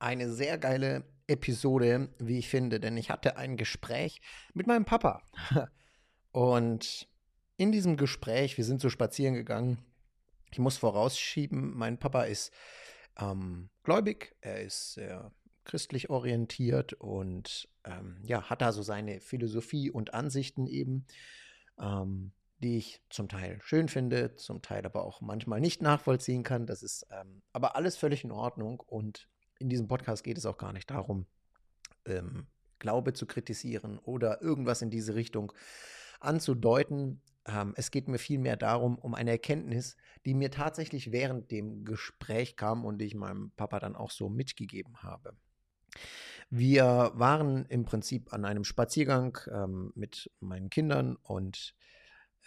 eine sehr geile Episode, wie ich finde, denn ich hatte ein Gespräch mit meinem Papa. Und in diesem Gespräch, wir sind so spazieren gegangen, ich muss vorausschieben, mein Papa ist ähm, gläubig, er ist sehr christlich orientiert und ähm, ja, hat da so seine Philosophie und Ansichten eben, ähm, die ich zum Teil schön finde, zum Teil aber auch manchmal nicht nachvollziehen kann. Das ist ähm, aber alles völlig in Ordnung und in diesem Podcast geht es auch gar nicht darum, ähm, Glaube zu kritisieren oder irgendwas in diese Richtung anzudeuten. Ähm, es geht mir vielmehr darum, um eine Erkenntnis, die mir tatsächlich während dem Gespräch kam und die ich meinem Papa dann auch so mitgegeben habe. Wir waren im Prinzip an einem Spaziergang ähm, mit meinen Kindern und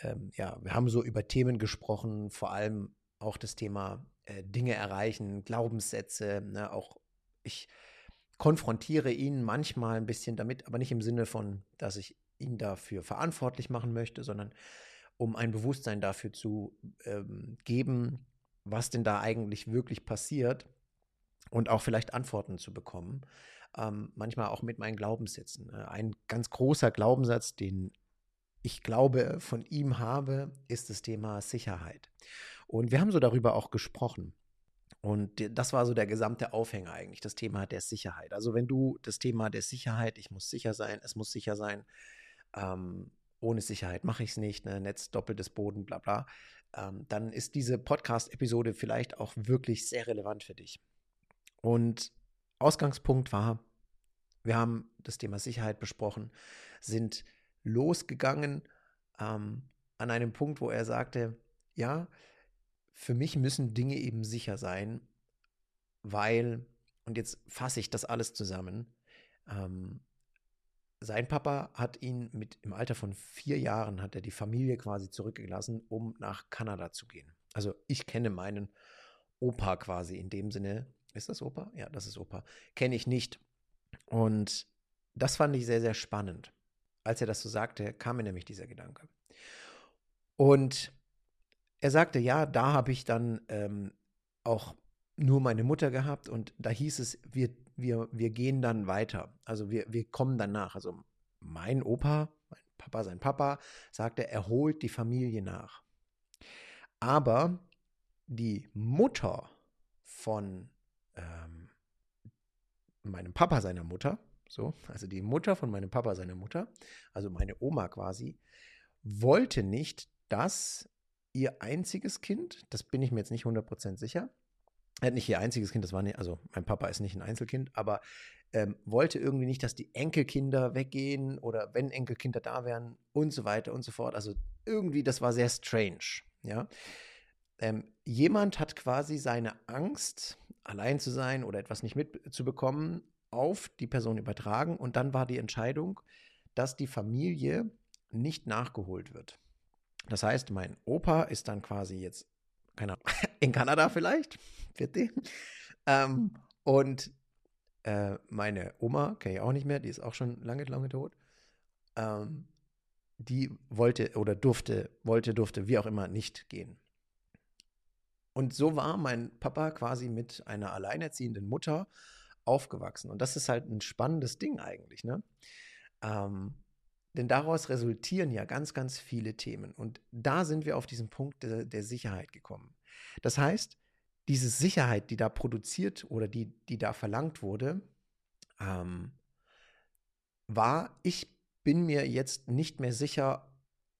ähm, ja, wir haben so über Themen gesprochen, vor allem auch das Thema äh, Dinge erreichen, Glaubenssätze, ne, auch ich konfrontiere ihn manchmal ein bisschen damit, aber nicht im Sinne von, dass ich ihn dafür verantwortlich machen möchte, sondern um ein Bewusstsein dafür zu ähm, geben, was denn da eigentlich wirklich passiert und auch vielleicht Antworten zu bekommen. Ähm, manchmal auch mit meinen Glaubenssätzen. Ne? Ein ganz großer Glaubenssatz, den ich glaube von ihm habe, ist das Thema Sicherheit. Und wir haben so darüber auch gesprochen. Und das war so der gesamte Aufhänger eigentlich, das Thema der Sicherheit. Also wenn du das Thema der Sicherheit, ich muss sicher sein, es muss sicher sein, ähm, ohne Sicherheit mache ich es nicht, ne? Netz doppeltes Boden, bla bla, ähm, dann ist diese Podcast-Episode vielleicht auch wirklich sehr relevant für dich. Und Ausgangspunkt war, wir haben das Thema Sicherheit besprochen, sind losgegangen ähm, an einem Punkt, wo er sagte, ja, für mich müssen Dinge eben sicher sein, weil, und jetzt fasse ich das alles zusammen, ähm, sein Papa hat ihn mit im Alter von vier Jahren hat er die Familie quasi zurückgelassen, um nach Kanada zu gehen. Also ich kenne meinen Opa quasi in dem Sinne. Ist das Opa? Ja, das ist Opa. Kenne ich nicht. Und das fand ich sehr, sehr spannend. Als er das so sagte, kam mir nämlich dieser Gedanke. Und er sagte, ja, da habe ich dann ähm, auch nur meine Mutter gehabt und da hieß es, wir, wir, wir gehen dann weiter. Also wir, wir kommen danach. Also mein Opa, mein Papa, sein Papa, sagte, er holt die Familie nach. Aber die Mutter von ähm, meinem Papa, seiner Mutter, so, also die Mutter von meinem Papa, seiner Mutter, also meine Oma quasi, wollte nicht, dass ihr einziges Kind, das bin ich mir jetzt nicht 100% sicher, äh, nicht ihr einziges Kind, das war nicht, also mein Papa ist nicht ein Einzelkind, aber ähm, wollte irgendwie nicht, dass die Enkelkinder weggehen oder wenn Enkelkinder da wären und so weiter und so fort. Also irgendwie, das war sehr strange, ja. Ähm, jemand hat quasi seine Angst, allein zu sein oder etwas nicht mitzubekommen, auf die Person übertragen und dann war die Entscheidung, dass die Familie nicht nachgeholt wird. Das heißt, mein Opa ist dann quasi jetzt, keine Ahnung, in Kanada vielleicht, vierte. Ähm, und äh, meine Oma, kenne ich auch nicht mehr, die ist auch schon lange, lange tot. Ähm, die wollte oder durfte, wollte, durfte, wie auch immer, nicht gehen. Und so war mein Papa quasi mit einer alleinerziehenden Mutter aufgewachsen. Und das ist halt ein spannendes Ding eigentlich, ne? Ähm, denn daraus resultieren ja ganz, ganz viele Themen. Und da sind wir auf diesen Punkt der, der Sicherheit gekommen. Das heißt, diese Sicherheit, die da produziert oder die, die da verlangt wurde, ähm, war, ich bin mir jetzt nicht mehr sicher,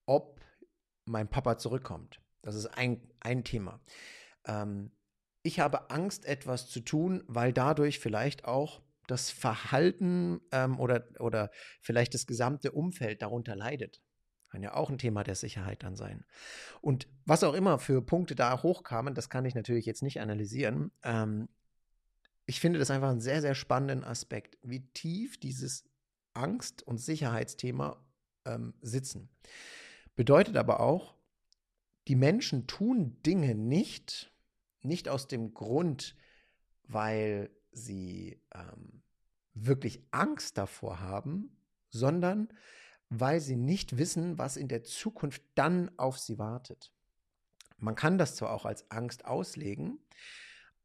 ob mein Papa zurückkommt. Das ist ein, ein Thema. Ähm, ich habe Angst, etwas zu tun, weil dadurch vielleicht auch das Verhalten ähm, oder, oder vielleicht das gesamte Umfeld darunter leidet. Kann ja auch ein Thema der Sicherheit dann sein. Und was auch immer für Punkte da hochkamen, das kann ich natürlich jetzt nicht analysieren. Ähm, ich finde das einfach einen sehr, sehr spannenden Aspekt, wie tief dieses Angst- und Sicherheitsthema ähm, sitzen. Bedeutet aber auch, die Menschen tun Dinge nicht, nicht aus dem Grund, weil sie ähm, wirklich Angst davor haben, sondern weil sie nicht wissen, was in der Zukunft dann auf sie wartet. Man kann das zwar auch als Angst auslegen,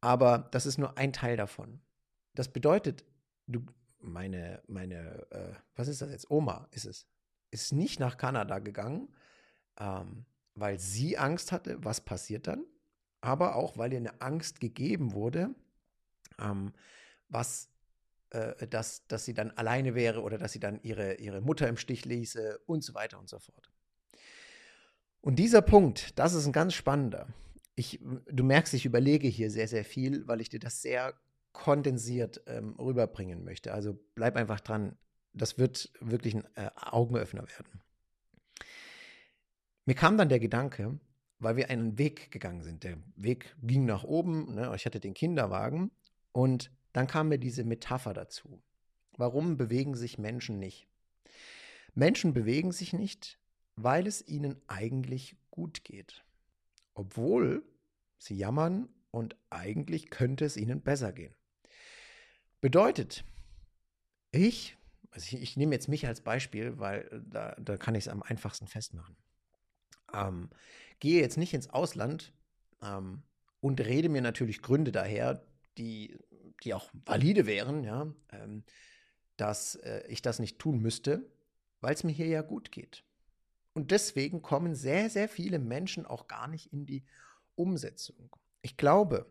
aber das ist nur ein Teil davon. das bedeutet, du, meine, meine, äh, was ist das jetzt? Oma ist es, ist nicht nach Kanada gegangen, ähm, weil sie Angst hatte, was passiert dann, aber auch, weil ihr eine Angst gegeben wurde, ähm, was, äh, dass, dass sie dann alleine wäre oder dass sie dann ihre, ihre Mutter im Stich ließe und so weiter und so fort. Und dieser Punkt, das ist ein ganz spannender. Ich, du merkst, ich überlege hier sehr, sehr viel, weil ich dir das sehr kondensiert ähm, rüberbringen möchte. Also bleib einfach dran. Das wird wirklich ein äh, Augenöffner werden. Mir kam dann der Gedanke, weil wir einen Weg gegangen sind. Der Weg ging nach oben, ne? ich hatte den Kinderwagen und dann kam mir diese Metapher dazu. Warum bewegen sich Menschen nicht? Menschen bewegen sich nicht, weil es ihnen eigentlich gut geht. Obwohl sie jammern und eigentlich könnte es ihnen besser gehen. Bedeutet, ich, also ich, ich nehme jetzt mich als Beispiel, weil da, da kann ich es am einfachsten festmachen. Ähm, gehe jetzt nicht ins Ausland ähm, und rede mir natürlich Gründe daher, die, die auch valide wären, ja, ähm, dass äh, ich das nicht tun müsste, weil es mir hier ja gut geht. Und deswegen kommen sehr, sehr viele Menschen auch gar nicht in die Umsetzung. Ich glaube,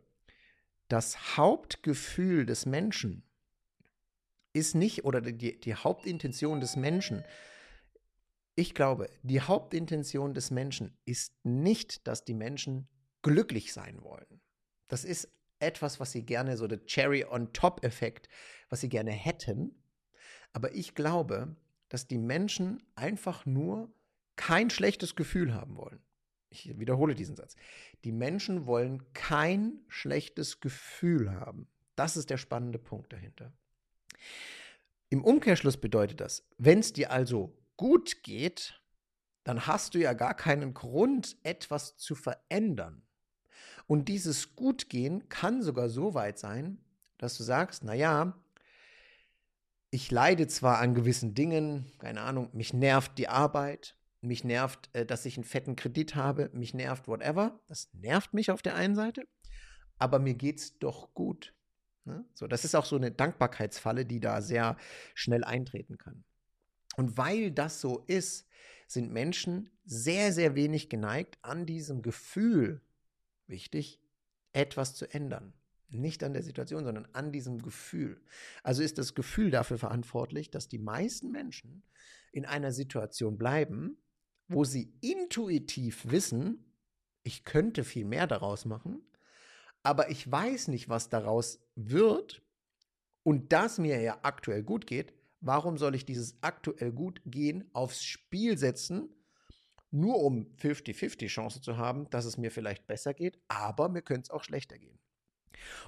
das Hauptgefühl des Menschen ist nicht, oder die, die Hauptintention des Menschen, ich glaube, die Hauptintention des Menschen ist nicht, dass die Menschen glücklich sein wollen. Das ist etwas, was sie gerne, so der Cherry-on-Top-Effekt, was sie gerne hätten. Aber ich glaube, dass die Menschen einfach nur kein schlechtes Gefühl haben wollen. Ich wiederhole diesen Satz. Die Menschen wollen kein schlechtes Gefühl haben. Das ist der spannende Punkt dahinter. Im Umkehrschluss bedeutet das, wenn es dir also gut geht, dann hast du ja gar keinen Grund, etwas zu verändern. Und dieses Gutgehen kann sogar so weit sein, dass du sagst, naja, ich leide zwar an gewissen Dingen, keine Ahnung, mich nervt die Arbeit, mich nervt, äh, dass ich einen fetten Kredit habe, mich nervt whatever. Das nervt mich auf der einen Seite, aber mir geht's doch gut. Ne? So, das ist auch so eine Dankbarkeitsfalle, die da sehr schnell eintreten kann. Und weil das so ist, sind Menschen sehr, sehr wenig geneigt, an diesem Gefühl, wichtig, etwas zu ändern. Nicht an der Situation, sondern an diesem Gefühl. Also ist das Gefühl dafür verantwortlich, dass die meisten Menschen in einer Situation bleiben, wo sie intuitiv wissen, ich könnte viel mehr daraus machen, aber ich weiß nicht, was daraus wird und das mir ja aktuell gut geht, warum soll ich dieses aktuell gut gehen aufs Spiel setzen, nur um 50-50 Chance zu haben, dass es mir vielleicht besser geht, aber mir könnte es auch schlechter gehen.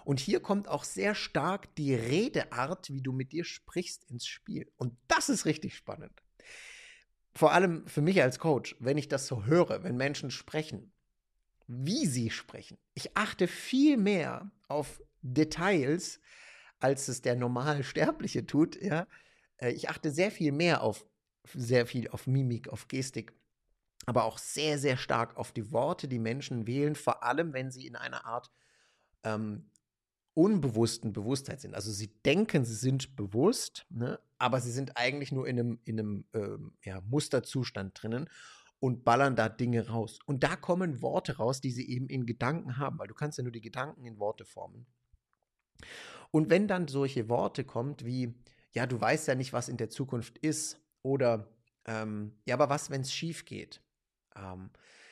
Und hier kommt auch sehr stark die Redeart, wie du mit dir sprichst, ins Spiel. Und das ist richtig spannend vor allem für mich als Coach, wenn ich das so höre, wenn Menschen sprechen, wie sie sprechen. Ich achte viel mehr auf Details, als es der normale Sterbliche tut. Ja? Äh, ich achte sehr viel mehr auf sehr viel auf Mimik, auf Gestik, aber auch sehr, sehr stark auf die Worte, die Menschen wählen, vor allem wenn sie in einer Art ähm, unbewussten Bewusstheit sind. Also sie denken, sie sind bewusst, ne, aber sie sind eigentlich nur in einem, in einem ähm, ja, Musterzustand drinnen und ballern da Dinge raus. Und da kommen Worte raus, die sie eben in Gedanken haben, weil du kannst ja nur die Gedanken in Worte formen. Und wenn dann solche Worte kommt wie, ja, du weißt ja nicht, was in der Zukunft ist, oder ähm, ja, aber was, wenn es schief geht? Ähm,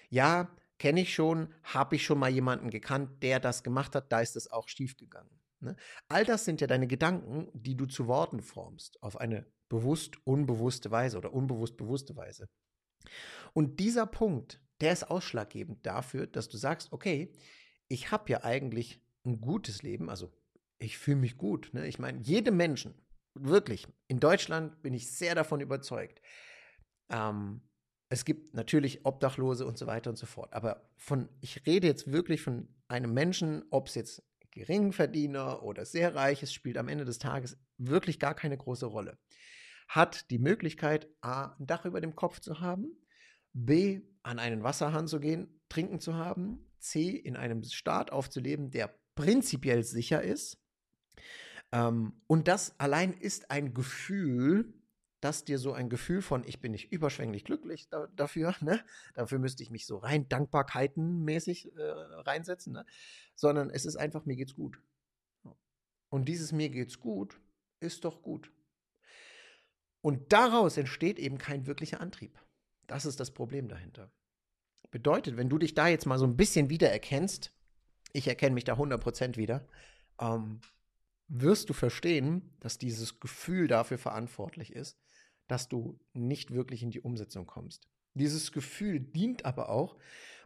ja, kenne ich schon, habe ich schon mal jemanden gekannt, der das gemacht hat, da ist es auch schiefgegangen. Ne? All das sind ja deine Gedanken, die du zu Worten formst, auf eine bewusst unbewusste Weise oder unbewusst bewusste Weise. Und dieser Punkt, der ist ausschlaggebend dafür, dass du sagst, okay, ich habe ja eigentlich ein gutes Leben, also ich fühle mich gut. Ne? Ich meine, jedem Menschen, wirklich, in Deutschland bin ich sehr davon überzeugt, ähm, es gibt natürlich Obdachlose und so weiter und so fort. Aber von, ich rede jetzt wirklich von einem Menschen, ob es jetzt Geringverdiener oder sehr reich ist, spielt am Ende des Tages wirklich gar keine große Rolle. Hat die Möglichkeit, A, ein Dach über dem Kopf zu haben, B, an einen Wasserhahn zu gehen, trinken zu haben, C, in einem Staat aufzuleben, der prinzipiell sicher ist, Ähm, und das allein ist ein Gefühl, das dir so ein Gefühl von, ich bin nicht überschwänglich glücklich da, dafür, ne? dafür müsste ich mich so rein dankbarkeitenmäßig äh, reinsetzen, ne? sondern es ist einfach, mir geht's gut. Und dieses mir geht's gut ist doch gut. Und daraus entsteht eben kein wirklicher Antrieb. Das ist das Problem dahinter. Bedeutet, wenn du dich da jetzt mal so ein bisschen wiedererkennst, ich erkenne mich da 100% wieder, ähm, wirst du verstehen, dass dieses Gefühl dafür verantwortlich ist, dass du nicht wirklich in die Umsetzung kommst. Dieses Gefühl dient aber auch,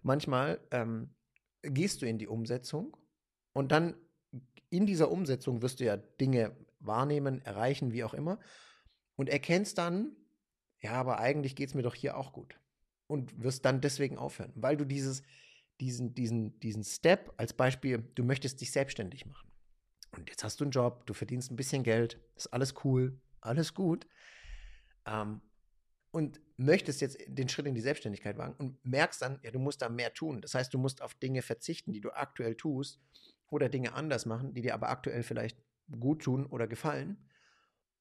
manchmal ähm, gehst du in die Umsetzung und dann in dieser Umsetzung wirst du ja Dinge wahrnehmen, erreichen, wie auch immer, und erkennst dann, ja, aber eigentlich geht es mir doch hier auch gut. Und wirst dann deswegen aufhören, weil du dieses, diesen, diesen, diesen Step als Beispiel, du möchtest dich selbstständig machen. Und jetzt hast du einen Job, du verdienst ein bisschen Geld, ist alles cool, alles gut. Ähm, und möchtest jetzt den Schritt in die Selbstständigkeit wagen und merkst dann, ja, du musst da mehr tun. Das heißt, du musst auf Dinge verzichten, die du aktuell tust oder Dinge anders machen, die dir aber aktuell vielleicht gut tun oder gefallen.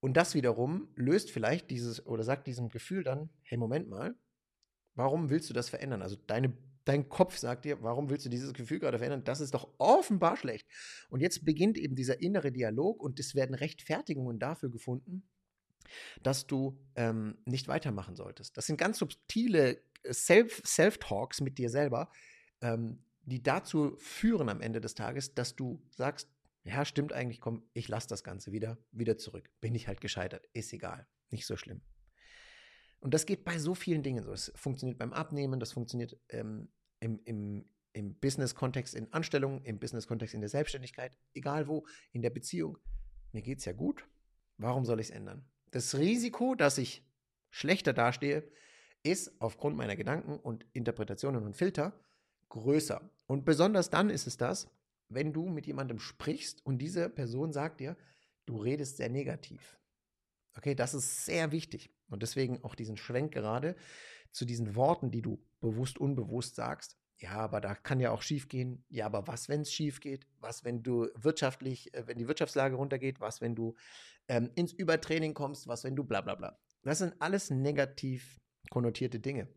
Und das wiederum löst vielleicht dieses oder sagt diesem Gefühl dann, hey, Moment mal, warum willst du das verändern? Also deine dein Kopf sagt dir, warum willst du dieses Gefühl gerade verändern? Das ist doch offenbar schlecht. Und jetzt beginnt eben dieser innere Dialog und es werden Rechtfertigungen dafür gefunden, dass du ähm, nicht weitermachen solltest. Das sind ganz subtile äh, Self-Talks mit dir selber, ähm, die dazu führen am Ende des Tages, dass du sagst, ja, stimmt eigentlich, komm, ich lasse das Ganze wieder, wieder zurück. Bin ich halt gescheitert, ist egal, nicht so schlimm. Und das geht bei so vielen Dingen so. Es funktioniert beim Abnehmen, das funktioniert ähm, im, im, im Business-Kontext in Anstellung, im Business-Kontext in der Selbstständigkeit, egal wo, in der Beziehung. Mir geht es ja gut. Warum soll ich es ändern? Das Risiko, dass ich schlechter dastehe, ist aufgrund meiner Gedanken und Interpretationen und Filter größer. Und besonders dann ist es das, wenn du mit jemandem sprichst und diese Person sagt dir, du redest sehr negativ. Okay, das ist sehr wichtig. Und deswegen auch diesen Schwenk gerade zu diesen Worten, die du bewusst, unbewusst sagst. Ja, aber da kann ja auch schief gehen. Ja, aber was, wenn es schief geht? Was, wenn du wirtschaftlich, äh, wenn die Wirtschaftslage runtergeht? Was, wenn du ähm, ins Übertraining kommst? Was, wenn du bla bla bla? Das sind alles negativ konnotierte Dinge.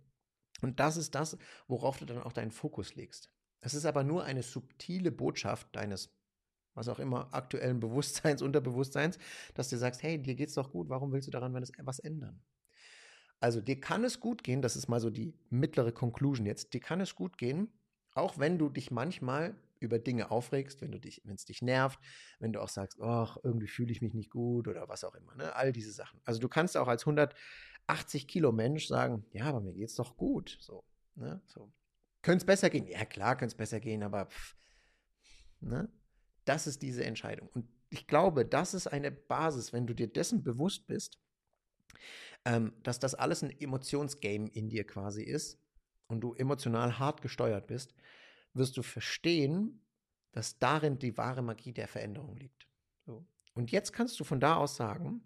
Und das ist das, worauf du dann auch deinen Fokus legst. Es ist aber nur eine subtile Botschaft deines, was auch immer, aktuellen Bewusstseins, Unterbewusstseins, dass du sagst, hey, dir geht's doch gut, warum willst du daran was ändern? Also dir kann es gut gehen, das ist mal so die mittlere Conclusion jetzt, dir kann es gut gehen, auch wenn du dich manchmal über Dinge aufregst, wenn dich, es dich nervt, wenn du auch sagst, ach, irgendwie fühle ich mich nicht gut oder was auch immer, ne? All diese Sachen. Also du kannst auch als 180 Kilo Mensch sagen, ja, aber mir geht's doch gut, so, ne? So. Könnte es besser gehen? Ja, klar, könnte es besser gehen, aber pff, ne? Das ist diese Entscheidung. Und ich glaube, das ist eine Basis, wenn du dir dessen bewusst bist, ähm, dass das alles ein Emotionsgame in dir quasi ist und du emotional hart gesteuert bist, wirst du verstehen, dass darin die wahre Magie der Veränderung liegt. So. Und jetzt kannst du von da aus sagen,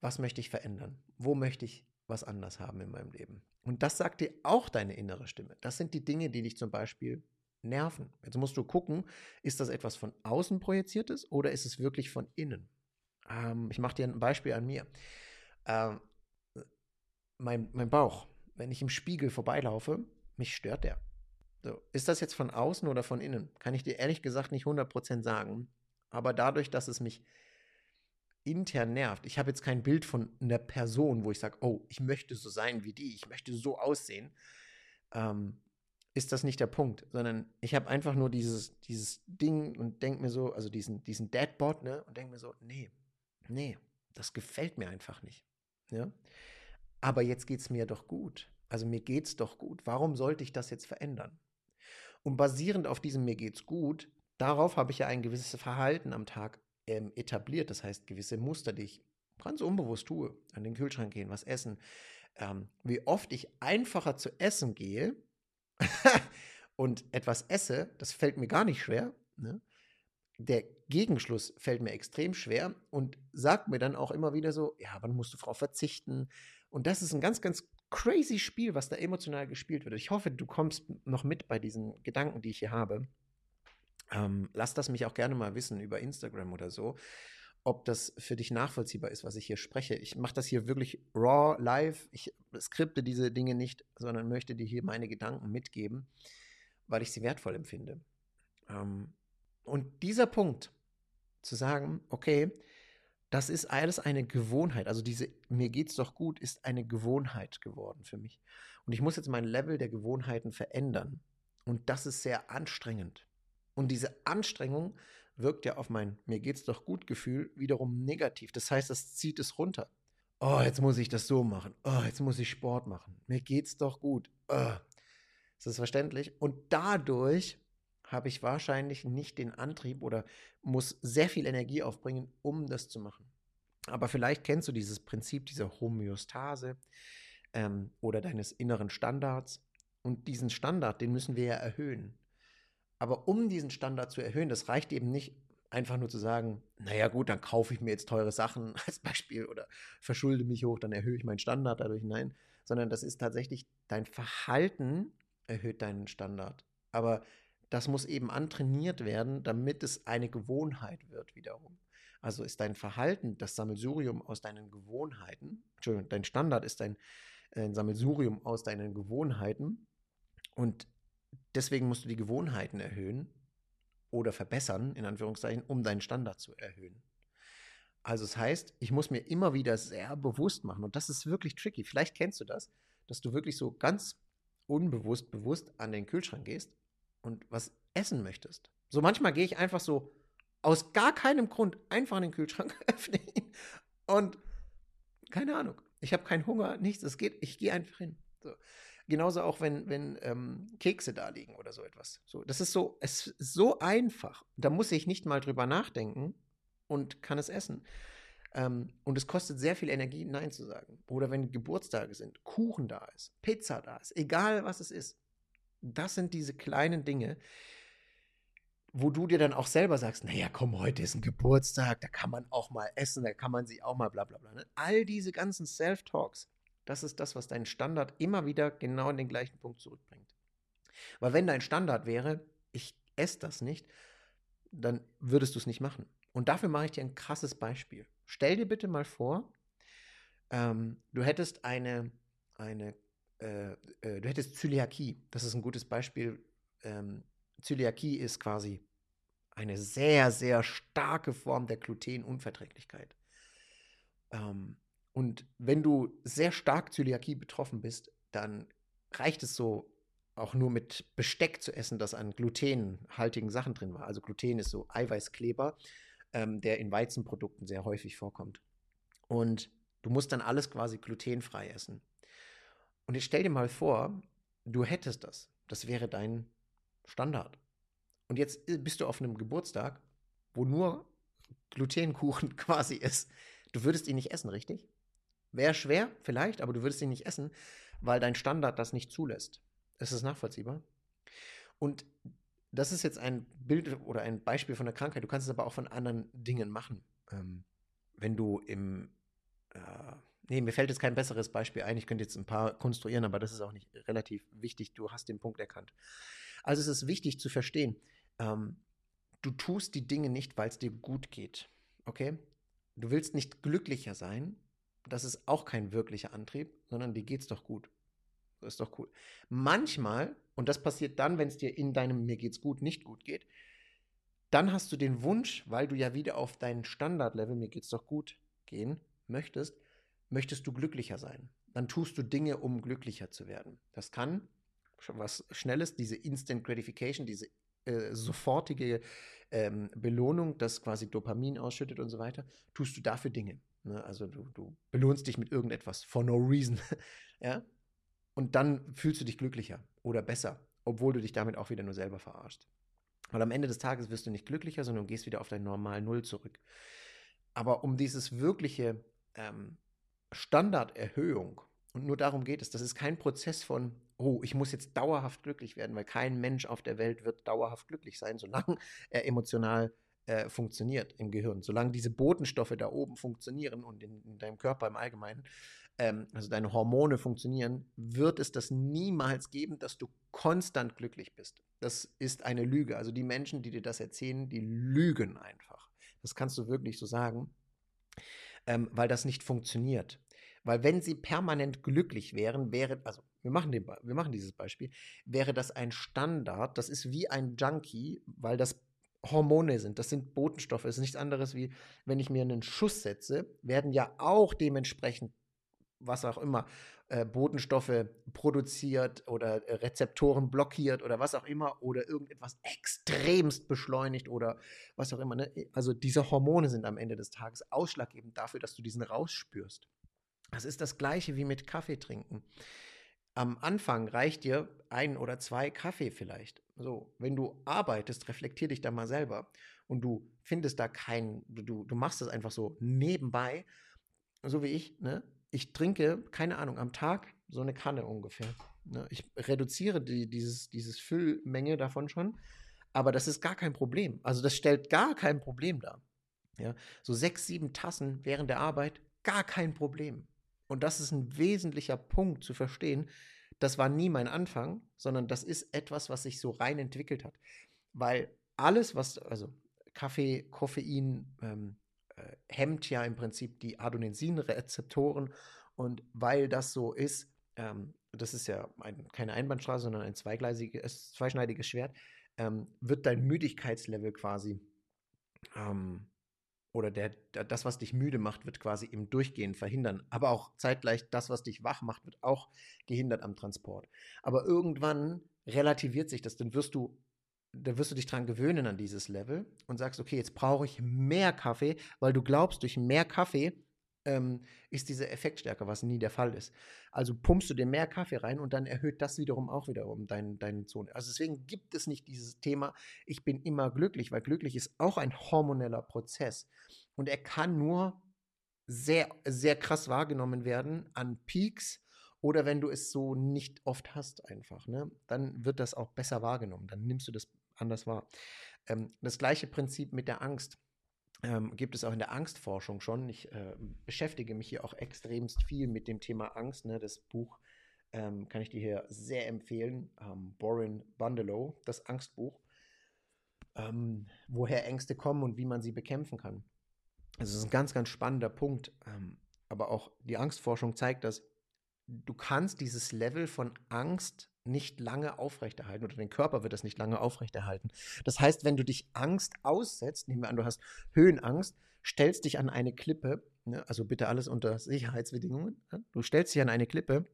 was möchte ich verändern? Wo möchte ich was anders haben in meinem Leben? Und das sagt dir auch deine innere Stimme. Das sind die Dinge, die dich zum Beispiel nerven. Jetzt musst du gucken, ist das etwas von außen projiziertes oder ist es wirklich von innen? Ähm, ich mache dir ein Beispiel an mir. Ähm, mein, mein Bauch, wenn ich im Spiegel vorbeilaufe, mich stört der. So, ist das jetzt von außen oder von innen? Kann ich dir ehrlich gesagt nicht 100% sagen. Aber dadurch, dass es mich intern nervt, ich habe jetzt kein Bild von einer Person, wo ich sage, oh, ich möchte so sein wie die, ich möchte so aussehen, ähm, ist das nicht der Punkt, sondern ich habe einfach nur dieses, dieses Ding und denke mir so, also diesen, diesen Deadbot, ne, und denke mir so, nee, nee, das gefällt mir einfach nicht. Ja? Aber jetzt geht es mir doch gut. Also mir geht es doch gut. Warum sollte ich das jetzt verändern? Und basierend auf diesem mir geht's gut, darauf habe ich ja ein gewisses Verhalten am Tag ähm, etabliert. Das heißt, gewisse Muster, die ich ganz unbewusst tue. An den Kühlschrank gehen, was essen. Ähm, wie oft ich einfacher zu essen gehe und etwas esse, das fällt mir gar nicht schwer. Ne? Der Gegenschluss fällt mir extrem schwer und sagt mir dann auch immer wieder so, ja, dann musst du Frau verzichten. Und das ist ein ganz, ganz crazy Spiel, was da emotional gespielt wird. Ich hoffe, du kommst noch mit bei diesen Gedanken, die ich hier habe. Ähm, lass das mich auch gerne mal wissen über Instagram oder so, ob das für dich nachvollziehbar ist, was ich hier spreche. Ich mache das hier wirklich raw, live. Ich skripte diese Dinge nicht, sondern möchte dir hier meine Gedanken mitgeben, weil ich sie wertvoll empfinde. Ähm, und dieser Punkt, zu sagen, okay, das ist alles eine Gewohnheit. Also diese mir geht's doch gut ist eine Gewohnheit geworden für mich. Und ich muss jetzt mein Level der Gewohnheiten verändern. Und das ist sehr anstrengend. Und diese Anstrengung wirkt ja auf mein mir geht's doch gut Gefühl wiederum negativ. Das heißt, das zieht es runter. Oh, jetzt muss ich das so machen. Oh, jetzt muss ich Sport machen. Mir geht's doch gut. Oh. Ist das verständlich? Und dadurch habe ich wahrscheinlich nicht den Antrieb oder muss sehr viel Energie aufbringen, um das zu machen. Aber vielleicht kennst du dieses Prinzip dieser Homöostase ähm, oder deines inneren Standards. Und diesen Standard, den müssen wir ja erhöhen. Aber um diesen Standard zu erhöhen, das reicht eben nicht, einfach nur zu sagen, naja gut, dann kaufe ich mir jetzt teure Sachen als Beispiel oder verschulde mich hoch, dann erhöhe ich meinen Standard dadurch. Nein, sondern das ist tatsächlich dein Verhalten erhöht deinen Standard. Aber das muss eben antrainiert werden, damit es eine Gewohnheit wird wiederum. Also ist dein Verhalten das Sammelsurium aus deinen Gewohnheiten, Entschuldigung, dein Standard ist ein, ein Sammelsurium aus deinen Gewohnheiten und deswegen musst du die Gewohnheiten erhöhen oder verbessern, in Anführungszeichen, um deinen Standard zu erhöhen. Also es das heißt, ich muss mir immer wieder sehr bewusst machen und das ist wirklich tricky. Vielleicht kennst du das, dass du wirklich so ganz unbewusst bewusst an den Kühlschrank gehst und was essen möchtest. So manchmal gehe ich einfach so aus gar keinem Grund einfach in den Kühlschrank, öffne ihn und keine Ahnung. Ich habe keinen Hunger, nichts. Es geht, ich gehe einfach hin. So. Genauso auch, wenn, wenn ähm, Kekse da liegen oder so etwas. So, das ist so, es ist so einfach. Da muss ich nicht mal drüber nachdenken und kann es essen. Ähm, und es kostet sehr viel Energie, Nein zu sagen. Oder wenn Geburtstage sind, Kuchen da ist, Pizza da ist, egal was es ist das sind diese kleinen Dinge, wo du dir dann auch selber sagst, naja, komm, heute ist ein Geburtstag, da kann man auch mal essen, da kann man sich auch mal bla bla bla. Ne? All diese ganzen Self-Talks, das ist das, was deinen Standard immer wieder genau in den gleichen Punkt zurückbringt. Weil wenn dein Standard wäre, ich esse das nicht, dann würdest du es nicht machen. Und dafür mache ich dir ein krasses Beispiel. Stell dir bitte mal vor, ähm, du hättest eine, eine äh, äh, du hättest Zöliakie. Das ist ein gutes Beispiel. Ähm, Zöliakie ist quasi eine sehr, sehr starke Form der Glutenunverträglichkeit. Ähm, und wenn du sehr stark Zöliakie betroffen bist, dann reicht es so, auch nur mit Besteck zu essen, das an glutenhaltigen Sachen drin war. Also Gluten ist so Eiweißkleber, ähm, der in Weizenprodukten sehr häufig vorkommt. Und du musst dann alles quasi glutenfrei essen. Und jetzt stell dir mal vor, du hättest das. Das wäre dein Standard. Und jetzt bist du auf einem Geburtstag, wo nur Glutenkuchen quasi ist. Du würdest ihn nicht essen, richtig? Wäre schwer, vielleicht, aber du würdest ihn nicht essen, weil dein Standard das nicht zulässt. Ist das nachvollziehbar? Und das ist jetzt ein Bild oder ein Beispiel von der Krankheit. Du kannst es aber auch von anderen Dingen machen. Ähm, wenn du im äh, Nee, mir fällt jetzt kein besseres Beispiel ein. Ich könnte jetzt ein paar konstruieren, aber das ist auch nicht relativ wichtig. Du hast den Punkt erkannt. Also es ist wichtig zu verstehen, ähm, du tust die Dinge nicht, weil es dir gut geht. Okay? Du willst nicht glücklicher sein. Das ist auch kein wirklicher Antrieb, sondern dir geht's doch gut. Das ist doch cool. Manchmal, und das passiert dann, wenn es dir in deinem Mir geht's gut nicht gut geht, dann hast du den Wunsch, weil du ja wieder auf dein Standardlevel, mir geht's doch gut, gehen möchtest, möchtest du glücklicher sein. Dann tust du Dinge, um glücklicher zu werden. Das kann was Schnelles, diese Instant Gratification, diese äh, sofortige ähm, Belohnung, das quasi Dopamin ausschüttet und so weiter, tust du dafür Dinge. Ne? Also du, du belohnst dich mit irgendetwas for no reason. ja? Und dann fühlst du dich glücklicher oder besser, obwohl du dich damit auch wieder nur selber verarscht. Weil am Ende des Tages wirst du nicht glücklicher, sondern gehst wieder auf dein normal Null zurück. Aber um dieses wirkliche ähm, Standarderhöhung, und nur darum geht es, das ist kein Prozess von, oh, ich muss jetzt dauerhaft glücklich werden, weil kein Mensch auf der Welt wird dauerhaft glücklich sein, solange er emotional äh, funktioniert im Gehirn. Solange diese Botenstoffe da oben funktionieren und in, in deinem Körper im Allgemeinen, ähm, also deine Hormone funktionieren, wird es das niemals geben, dass du konstant glücklich bist. das ist eine Lüge. Also die Menschen, die dir das erzählen, die lügen einfach. Das kannst du wirklich so sagen, ähm, weil das nicht funktioniert. Weil wenn sie permanent glücklich wären, wäre, also wir machen, den, wir machen dieses Beispiel, wäre das ein Standard, das ist wie ein Junkie, weil das Hormone sind, das sind Botenstoffe, es ist nichts anderes wie, wenn ich mir einen Schuss setze, werden ja auch dementsprechend, was auch immer, äh, Botenstoffe produziert oder äh, Rezeptoren blockiert oder was auch immer oder irgendetwas extremst beschleunigt oder was auch immer. Ne? Also diese Hormone sind am Ende des Tages ausschlaggebend dafür, dass du diesen rausspürst. Das ist das gleiche wie mit Kaffee trinken. Am Anfang reicht dir ein oder zwei Kaffee vielleicht. So, wenn du arbeitest, reflektier dich da mal selber und du findest da kein, du, du machst das einfach so nebenbei, so wie ich, ne? Ich trinke, keine Ahnung, am Tag so eine Kanne ungefähr. Ne? Ich reduziere die, dieses, dieses Füllmenge davon schon, aber das ist gar kein Problem. Also das stellt gar kein Problem dar. Ja? So sechs, sieben Tassen während der Arbeit, gar kein Problem. Und das ist ein wesentlicher Punkt zu verstehen. Das war nie mein Anfang, sondern das ist etwas, was sich so rein entwickelt hat. Weil alles, was, also Kaffee, Koffein, ähm, äh, hemmt ja im Prinzip die Adonensin-Rezeptoren. Und weil das so ist, ähm, das ist ja ein, keine Einbahnstraße, sondern ein zweigleisiges, zweischneidiges Schwert, ähm, wird dein Müdigkeitslevel quasi ähm, oder der, das, was dich müde macht, wird quasi im Durchgehen verhindern. Aber auch zeitgleich das, was dich wach macht, wird auch gehindert am Transport. Aber irgendwann relativiert sich das, dann wirst du, dann wirst du dich dran gewöhnen an dieses Level und sagst, okay, jetzt brauche ich mehr Kaffee, weil du glaubst, durch mehr Kaffee ähm, ist dieser Effekt stärker, was nie der Fall ist. Also pumpst du dir mehr Kaffee rein und dann erhöht das wiederum auch wiederum deine dein Zone. Also deswegen gibt es nicht dieses Thema, ich bin immer glücklich, weil glücklich ist auch ein hormoneller Prozess. Und er kann nur sehr, sehr krass wahrgenommen werden an Peaks oder wenn du es so nicht oft hast einfach, ne? dann wird das auch besser wahrgenommen, dann nimmst du das anders wahr. Ähm, das gleiche Prinzip mit der Angst ähm, gibt es auch in der Angstforschung schon. Ich äh, beschäftige mich hier auch extremst viel mit dem Thema Angst. Ne? Das Buch ähm, kann ich dir hier sehr empfehlen. Ähm, Borin Bundelow, das Angstbuch. Ähm, woher Ängste kommen und wie man sie bekämpfen kann. Das ist ein ganz, ganz spannender Punkt. Ähm, aber auch die Angstforschung zeigt, dass du kannst dieses Level von Angst nicht lange aufrechterhalten oder dein Körper wird das nicht lange aufrechterhalten. Das heißt, wenn du dich Angst aussetzt, nehmen wir an, du hast Höhenangst, stellst dich an eine Klippe, ne, also bitte alles unter Sicherheitsbedingungen, ne, du stellst dich an eine Klippe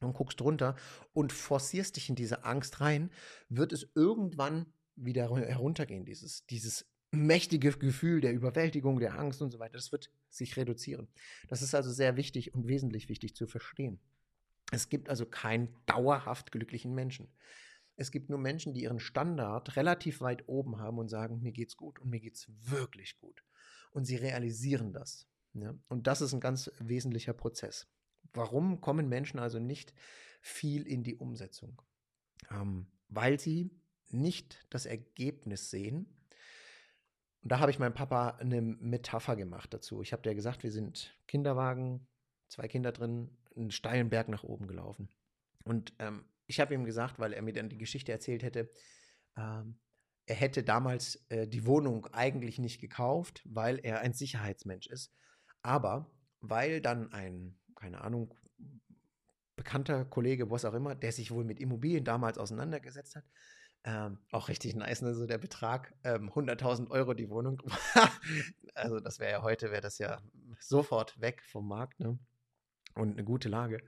und guckst runter und forcierst dich in diese Angst rein, wird es irgendwann wieder heruntergehen, dieses, dieses mächtige Gefühl der Überwältigung, der Angst und so weiter. Das wird sich reduzieren. Das ist also sehr wichtig und wesentlich wichtig zu verstehen. Es gibt also keinen dauerhaft glücklichen Menschen. Es gibt nur Menschen, die ihren Standard relativ weit oben haben und sagen, mir geht's gut und mir geht's wirklich gut. Und sie realisieren das. Ja? Und das ist ein ganz wesentlicher Prozess. Warum kommen Menschen also nicht viel in die Umsetzung? Ähm, weil sie nicht das Ergebnis sehen. Und da habe ich meinem Papa eine Metapher gemacht dazu. Ich habe dir gesagt, wir sind Kinderwagen, zwei Kinder drin, einen steilen Berg nach oben gelaufen. Und ähm, ich habe ihm gesagt, weil er mir dann die Geschichte erzählt hätte, ähm, er hätte damals äh, die Wohnung eigentlich nicht gekauft, weil er ein Sicherheitsmensch ist. Aber weil dann ein, keine Ahnung, bekannter Kollege, was auch immer, der sich wohl mit Immobilien damals auseinandergesetzt hat, ähm, auch richtig nice, ne? so der Betrag, ähm, 100.000 Euro die Wohnung. also das wäre ja heute, wäre das ja sofort weg vom Markt. Ne? Und eine gute Lage.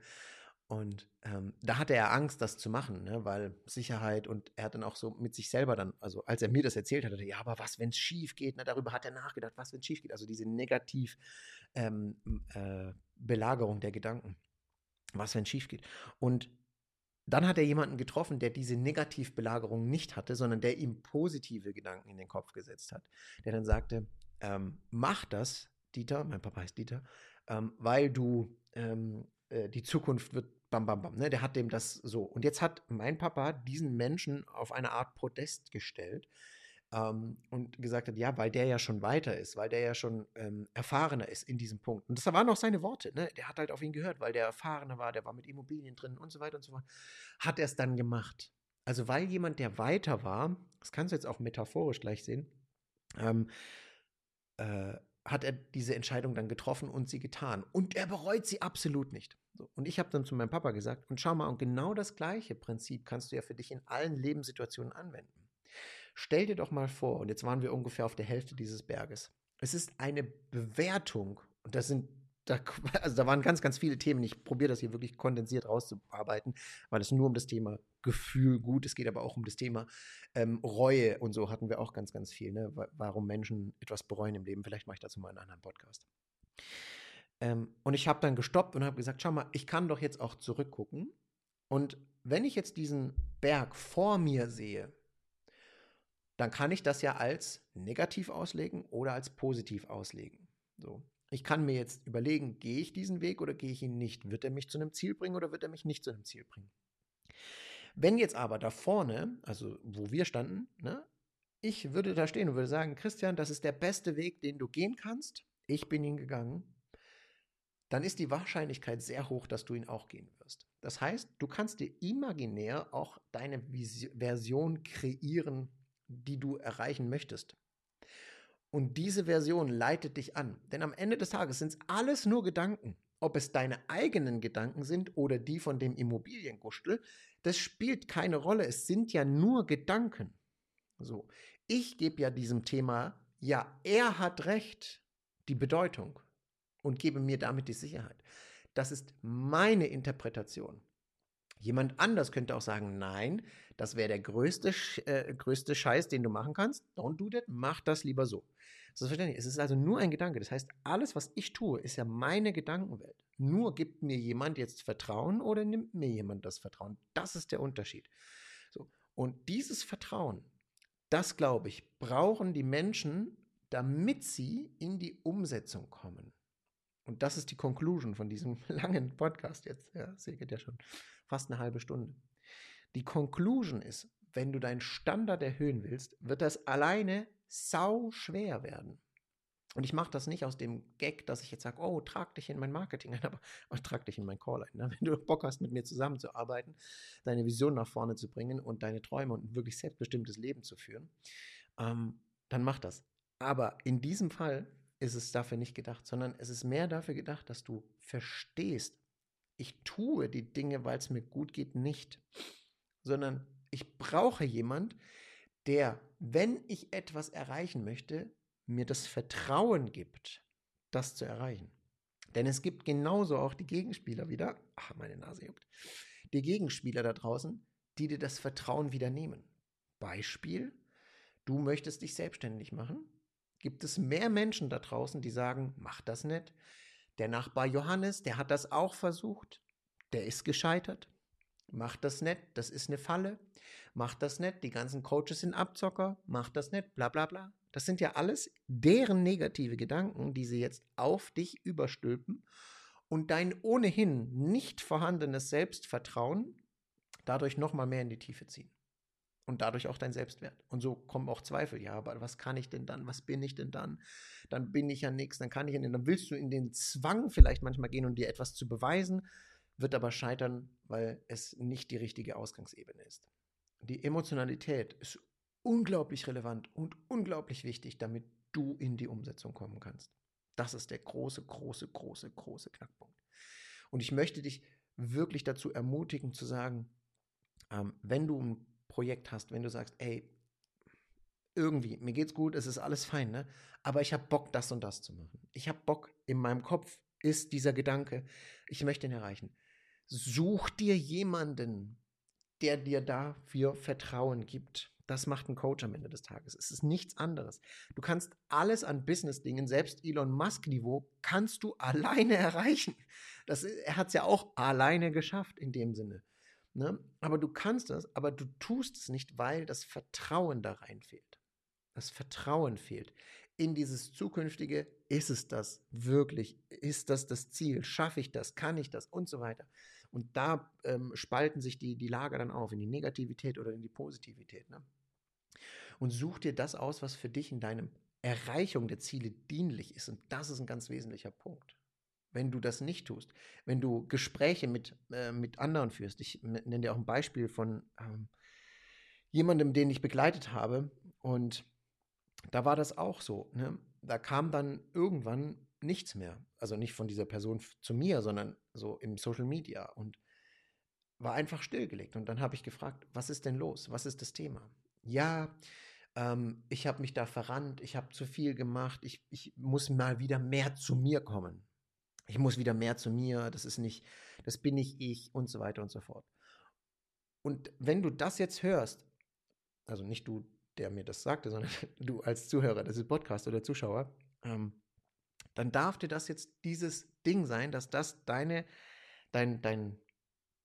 Und ähm, da hatte er Angst, das zu machen, ne? weil Sicherheit und er hat dann auch so mit sich selber dann, also als er mir das erzählt hatte, ja, aber was, wenn es schief geht? Ne? Darüber hat er nachgedacht, was, wenn es schief geht? Also diese Negativ-Belagerung ähm, äh, der Gedanken. Was, wenn es schief geht? Und dann hat er jemanden getroffen, der diese Negativbelagerung nicht hatte, sondern der ihm positive Gedanken in den Kopf gesetzt hat. Der dann sagte, ähm, mach das, Dieter, mein Papa heißt Dieter, ähm, weil du ähm, äh, die Zukunft wird bam, bam, bam. Ne? Der hat dem das so. Und jetzt hat mein Papa diesen Menschen auf eine Art Podest gestellt ähm, und gesagt hat, ja, weil der ja schon weiter ist, weil der ja schon ähm, erfahrener ist in diesem Punkt. Und das waren auch seine Worte. Ne? Der hat halt auf ihn gehört, weil der erfahrener war, der war mit Immobilien drin und so weiter und so fort. Hat er es dann gemacht. Also weil jemand, der weiter war, das kannst du jetzt auch metaphorisch gleich sehen, ähm, äh, hat er diese Entscheidung dann getroffen und sie getan. Und er bereut sie absolut nicht. So. Und ich habe dann zu meinem Papa gesagt, und schau mal, und genau das gleiche Prinzip kannst du ja für dich in allen Lebenssituationen anwenden. Stell dir doch mal vor, und jetzt waren wir ungefähr auf der Hälfte dieses Berges. Es ist eine Bewertung, und das sind da, also da waren ganz, ganz viele Themen. Ich probiere das hier wirklich kondensiert rauszuarbeiten, weil es nur um das Thema Gefühl gut, es geht aber auch um das Thema ähm, Reue und so hatten wir auch ganz, ganz viel, ne? warum Menschen etwas bereuen im Leben. Vielleicht mache ich dazu mal einen anderen Podcast. Ähm, und ich habe dann gestoppt und habe gesagt, schau mal, ich kann doch jetzt auch zurückgucken. Und wenn ich jetzt diesen Berg vor mir sehe, dann kann ich das ja als negativ auslegen oder als positiv auslegen. So. Ich kann mir jetzt überlegen, gehe ich diesen Weg oder gehe ich ihn nicht? Wird er mich zu einem Ziel bringen oder wird er mich nicht zu einem Ziel bringen? Wenn jetzt aber da vorne, also wo wir standen, ne, ich würde da stehen und würde sagen, Christian, das ist der beste Weg, den du gehen kannst. Ich bin ihn gegangen. Dann ist die Wahrscheinlichkeit sehr hoch, dass du ihn auch gehen wirst. Das heißt, du kannst dir imaginär auch deine Version kreieren, die du erreichen möchtest. Und diese Version leitet dich an. Denn am Ende des Tages sind es alles nur Gedanken. Ob es deine eigenen Gedanken sind oder die von dem Immobiliengustel, das spielt keine Rolle. Es sind ja nur Gedanken. So, ich gebe ja diesem Thema, ja, er hat recht, die Bedeutung und gebe mir damit die Sicherheit. Das ist meine Interpretation. Jemand anders könnte auch sagen, nein, das wäre der größte, äh, größte Scheiß, den du machen kannst. Don't do that, mach das lieber so. Das ist verständlich. Es ist also nur ein Gedanke. Das heißt, alles, was ich tue, ist ja meine Gedankenwelt. Nur gibt mir jemand jetzt Vertrauen oder nimmt mir jemand das Vertrauen. Das ist der Unterschied. So. Und dieses Vertrauen, das glaube ich, brauchen die Menschen, damit sie in die Umsetzung kommen. Und das ist die Conclusion von diesem langen Podcast jetzt. Ja, es geht ja schon fast eine halbe Stunde. Die Conclusion ist, wenn du deinen Standard erhöhen willst, wird das alleine sau schwer werden. Und ich mache das nicht aus dem Gag, dass ich jetzt sage, oh, trag dich in mein Marketing ein, aber, aber trag dich in mein Call ein. Ne? Wenn du Bock hast, mit mir zusammenzuarbeiten, deine Vision nach vorne zu bringen und deine Träume und ein wirklich selbstbestimmtes Leben zu führen, ähm, dann mach das. Aber in diesem Fall ist es dafür nicht gedacht, sondern es ist mehr dafür gedacht, dass du verstehst, ich tue die Dinge, weil es mir gut geht, nicht, sondern ich brauche jemand, der, wenn ich etwas erreichen möchte, mir das Vertrauen gibt, das zu erreichen. Denn es gibt genauso auch die Gegenspieler wieder, ach, meine Nase juckt, die Gegenspieler da draußen, die dir das Vertrauen wieder nehmen. Beispiel, du möchtest dich selbstständig machen, gibt es mehr Menschen da draußen, die sagen, mach das nicht. Der Nachbar Johannes, der hat das auch versucht, der ist gescheitert. Mach das nicht, das ist eine Falle. Mach das nicht, die ganzen Coaches sind Abzocker. Mach das nicht, bla bla bla. Das sind ja alles deren negative Gedanken, die sie jetzt auf dich überstülpen und dein ohnehin nicht vorhandenes Selbstvertrauen dadurch nochmal mehr in die Tiefe ziehen. Und dadurch auch dein Selbstwert. Und so kommen auch Zweifel. Ja, aber was kann ich denn dann? Was bin ich denn dann? Dann bin ich ja nichts, dann kann ich ja nicht. Dann willst du in den Zwang vielleicht manchmal gehen, um dir etwas zu beweisen wird aber scheitern, weil es nicht die richtige Ausgangsebene ist. Die Emotionalität ist unglaublich relevant und unglaublich wichtig, damit du in die Umsetzung kommen kannst. Das ist der große, große, große, große Knackpunkt. Und ich möchte dich wirklich dazu ermutigen zu sagen, ähm, wenn du ein Projekt hast, wenn du sagst, ey, irgendwie, mir geht's gut, es ist alles fein, ne? Aber ich habe Bock, das und das zu machen. Ich habe Bock, in meinem Kopf ist dieser Gedanke, ich möchte ihn erreichen. Such dir jemanden, der dir dafür Vertrauen gibt. Das macht ein Coach am Ende des Tages. Es ist nichts anderes. Du kannst alles an Business-Dingen, selbst Elon Musk-Niveau, kannst du alleine erreichen. Das, er hat es ja auch alleine geschafft in dem Sinne. Ne? Aber du kannst das, aber du tust es nicht, weil das Vertrauen da rein fehlt. Das Vertrauen fehlt in dieses zukünftige, ist es das wirklich? Ist das das Ziel? Schaffe ich das? Kann ich das? Und so weiter. Und da ähm, spalten sich die, die Lager dann auf, in die Negativität oder in die Positivität. Ne? Und such dir das aus, was für dich in deinem Erreichung der Ziele dienlich ist. Und das ist ein ganz wesentlicher Punkt. Wenn du das nicht tust, wenn du Gespräche mit, äh, mit anderen führst, ich nenne dir auch ein Beispiel von, ähm, jemandem, den ich begleitet habe. Und da war das auch so. Ne? Da kam dann irgendwann nichts mehr. Also nicht von dieser Person zu mir, sondern so im Social Media. Und war einfach stillgelegt. Und dann habe ich gefragt, was ist denn los? Was ist das Thema? Ja, ähm, ich habe mich da verrannt, ich habe zu viel gemacht, ich, ich muss mal wieder mehr zu mir kommen. Ich muss wieder mehr zu mir, das ist nicht, das bin nicht ich und so weiter und so fort. Und wenn du das jetzt hörst, also nicht du, der mir das sagte, sondern du als Zuhörer des Podcasts oder Zuschauer, ähm, dann darf dir das jetzt dieses Ding sein, dass das deine, dein, dein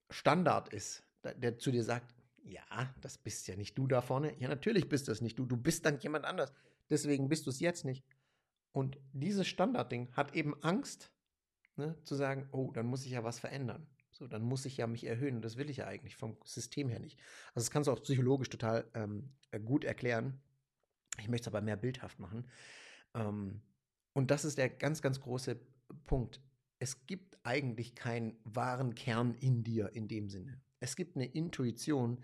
Standard ist, der zu dir sagt, ja, das bist ja nicht du da vorne. Ja, natürlich bist das nicht du. Du bist dann jemand anders. Deswegen bist du es jetzt nicht. Und dieses Standardding hat eben Angst, ne, zu sagen, oh, dann muss ich ja was verändern. So, dann muss ich ja mich erhöhen. Und das will ich ja eigentlich vom System her nicht. Also das kannst du auch psychologisch total ähm, äh, gut erklären. Ich möchte es aber mehr bildhaft machen. Ähm, und das ist der ganz, ganz große Punkt. Es gibt eigentlich keinen wahren Kern in dir in dem Sinne. Es gibt eine Intuition,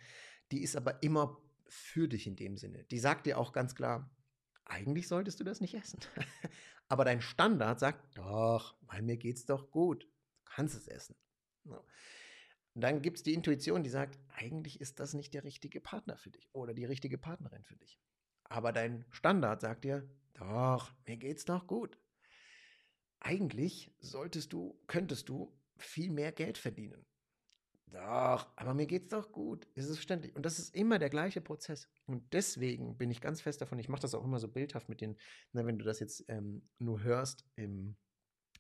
die ist aber immer für dich in dem Sinne. Die sagt dir auch ganz klar, eigentlich solltest du das nicht essen. aber dein Standard sagt, doch, weil mir geht's doch gut. Du kannst es essen. So. Dann gibt es die Intuition, die sagt, eigentlich ist das nicht der richtige Partner für dich oder die richtige Partnerin für dich. Aber dein Standard sagt dir, doch, mir geht's doch gut. Eigentlich solltest du, könntest du viel mehr Geld verdienen. Doch, aber mir geht's doch gut. Ist es verständlich? Und das ist immer der gleiche Prozess. Und deswegen bin ich ganz fest davon, ich mache das auch immer so bildhaft mit den, na, wenn du das jetzt ähm, nur hörst, im,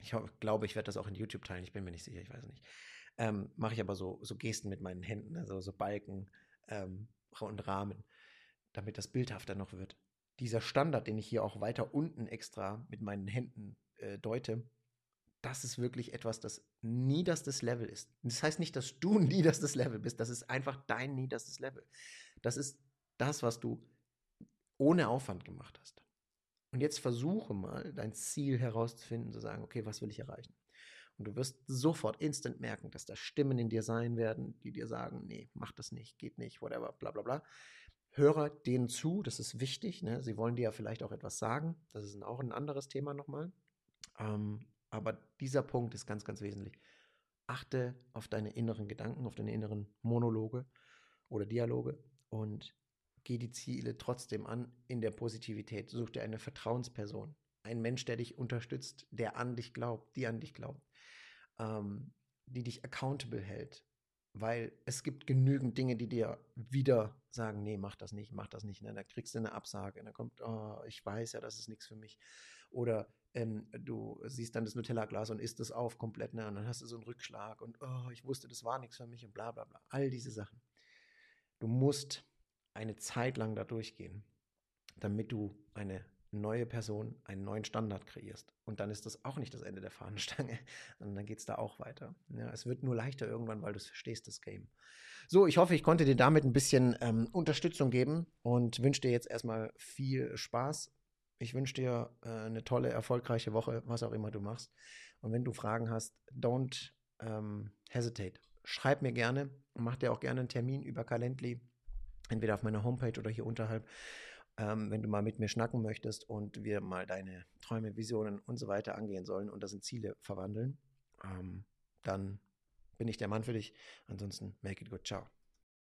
ich glaube, ich werde das auch in YouTube teilen, ich bin mir nicht sicher, ich weiß nicht. Ähm, mache ich aber so, so Gesten mit meinen Händen, also so Balken ähm, und Rahmen, damit das bildhafter noch wird. Dieser Standard, den ich hier auch weiter unten extra mit meinen Händen äh, deute, das ist wirklich etwas, das niederstes Level ist. Das heißt nicht, dass du niederstes Level bist, das ist einfach dein niederstes Level. Das ist das, was du ohne Aufwand gemacht hast. Und jetzt versuche mal, dein Ziel herauszufinden, zu sagen, okay, was will ich erreichen? Und du wirst sofort instant merken, dass da Stimmen in dir sein werden, die dir sagen, nee, mach das nicht, geht nicht, whatever, bla bla bla. Höre denen zu, das ist wichtig. Ne? Sie wollen dir ja vielleicht auch etwas sagen. Das ist auch ein anderes Thema nochmal. Ähm, aber dieser Punkt ist ganz, ganz wesentlich. Achte auf deine inneren Gedanken, auf deine inneren Monologe oder Dialoge und geh die Ziele trotzdem an in der Positivität. Such dir eine Vertrauensperson, ein Mensch, der dich unterstützt, der an dich glaubt, die an dich glaubt, ähm, die dich accountable hält. Weil es gibt genügend Dinge, die dir wieder sagen, nee, mach das nicht, mach das nicht. Und dann kriegst du eine Absage und dann kommt, oh, ich weiß ja, das ist nichts für mich. Oder ähm, du siehst dann das Nutella-Glas und isst es auf komplett, ne? Und dann hast du so einen Rückschlag und oh, ich wusste, das war nichts für mich und bla bla bla. All diese Sachen. Du musst eine Zeit lang da durchgehen, damit du eine neue Person, einen neuen Standard kreierst. Und dann ist das auch nicht das Ende der Fahnenstange, sondern dann geht es da auch weiter. Ja, es wird nur leichter irgendwann, weil du verstehst das Game. So, ich hoffe, ich konnte dir damit ein bisschen ähm, Unterstützung geben und wünsche dir jetzt erstmal viel Spaß ich wünsche dir äh, eine tolle, erfolgreiche Woche, was auch immer du machst. Und wenn du Fragen hast, don't ähm, hesitate. Schreib mir gerne und mach dir auch gerne einen Termin über Calendly, entweder auf meiner Homepage oder hier unterhalb, ähm, wenn du mal mit mir schnacken möchtest und wir mal deine Träume, Visionen und so weiter angehen sollen und das in Ziele verwandeln. Ähm, dann bin ich der Mann für dich. Ansonsten, make it good. Ciao.